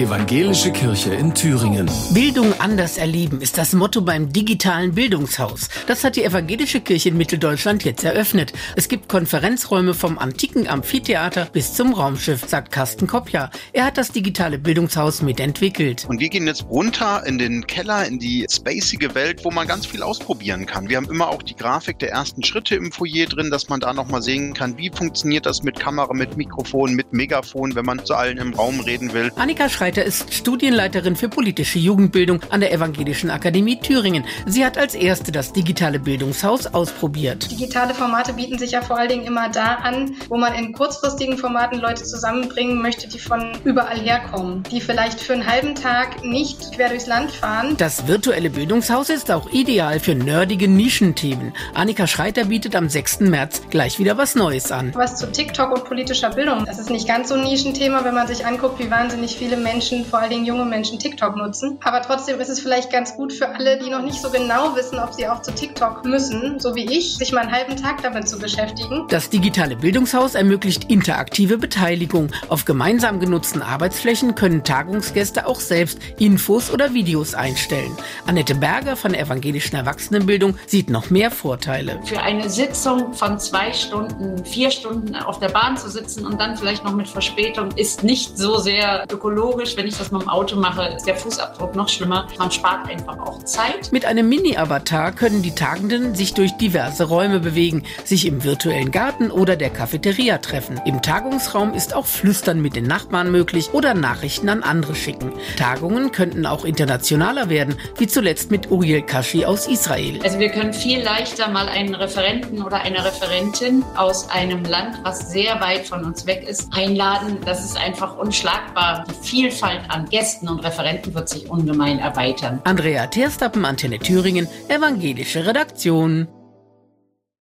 Evangelische Kirche in Thüringen. Bildung anders erleben ist das Motto beim digitalen Bildungshaus. Das hat die Evangelische Kirche in Mitteldeutschland jetzt eröffnet. Es gibt Konferenzräume vom antiken Amphitheater bis zum Raumschiff, sagt Carsten Kopja. Er hat das digitale Bildungshaus mitentwickelt. Und wir gehen jetzt runter in den Keller, in die spacige Welt, wo man ganz viel ausprobieren kann. Wir haben immer auch die Grafik der ersten Schritte im Foyer drin, dass man da nochmal sehen kann, wie funktioniert das mit Kamera, mit Mikrofon, mit Megafon, wenn man zu allen im Raum reden will. Annika Schreiter ist Studienleiterin für politische Jugendbildung an der Evangelischen Akademie Thüringen. Sie hat als erste das digitale Bildungshaus ausprobiert. Digitale Formate bieten sich ja vor allen Dingen immer da an, wo man in kurzfristigen Formaten Leute zusammenbringen möchte, die von überall herkommen, die vielleicht für einen halben Tag nicht quer durchs Land fahren. Das virtuelle Bildungshaus ist auch ideal für nerdige Nischenthemen. Annika Schreiter bietet am 6. März gleich wieder was Neues an. Was zu TikTok und politischer Bildung. Das ist nicht ganz so ein Nischenthema, wenn man sich anguckt, wie wahnsinnig viele Menschen Menschen, vor allen Dingen junge Menschen, TikTok nutzen. Aber trotzdem ist es vielleicht ganz gut für alle, die noch nicht so genau wissen, ob sie auch zu TikTok müssen, so wie ich, sich mal einen halben Tag damit zu beschäftigen. Das digitale Bildungshaus ermöglicht interaktive Beteiligung. Auf gemeinsam genutzten Arbeitsflächen können Tagungsgäste auch selbst Infos oder Videos einstellen. Annette Berger von der Evangelischen Erwachsenenbildung sieht noch mehr Vorteile. Für eine Sitzung von zwei Stunden, vier Stunden auf der Bahn zu sitzen und dann vielleicht noch mit Verspätung ist nicht so sehr ökologisch logisch, wenn ich das mit dem Auto mache, ist der Fußabdruck noch schlimmer. Man spart einfach auch Zeit. Mit einem Mini-Avatar können die Tagenden sich durch diverse Räume bewegen, sich im virtuellen Garten oder der Cafeteria treffen. Im Tagungsraum ist auch Flüstern mit den Nachbarn möglich oder Nachrichten an andere schicken. Tagungen könnten auch internationaler werden, wie zuletzt mit Uriel Kashi aus Israel. Also wir können viel leichter mal einen Referenten oder eine Referentin aus einem Land, was sehr weit von uns weg ist, einladen. Das ist einfach unschlagbar. Die Vielfalt an Gästen und Referenten wird sich ungemein erweitern. Andrea Terstappen, Antenne Thüringen, Evangelische Redaktion.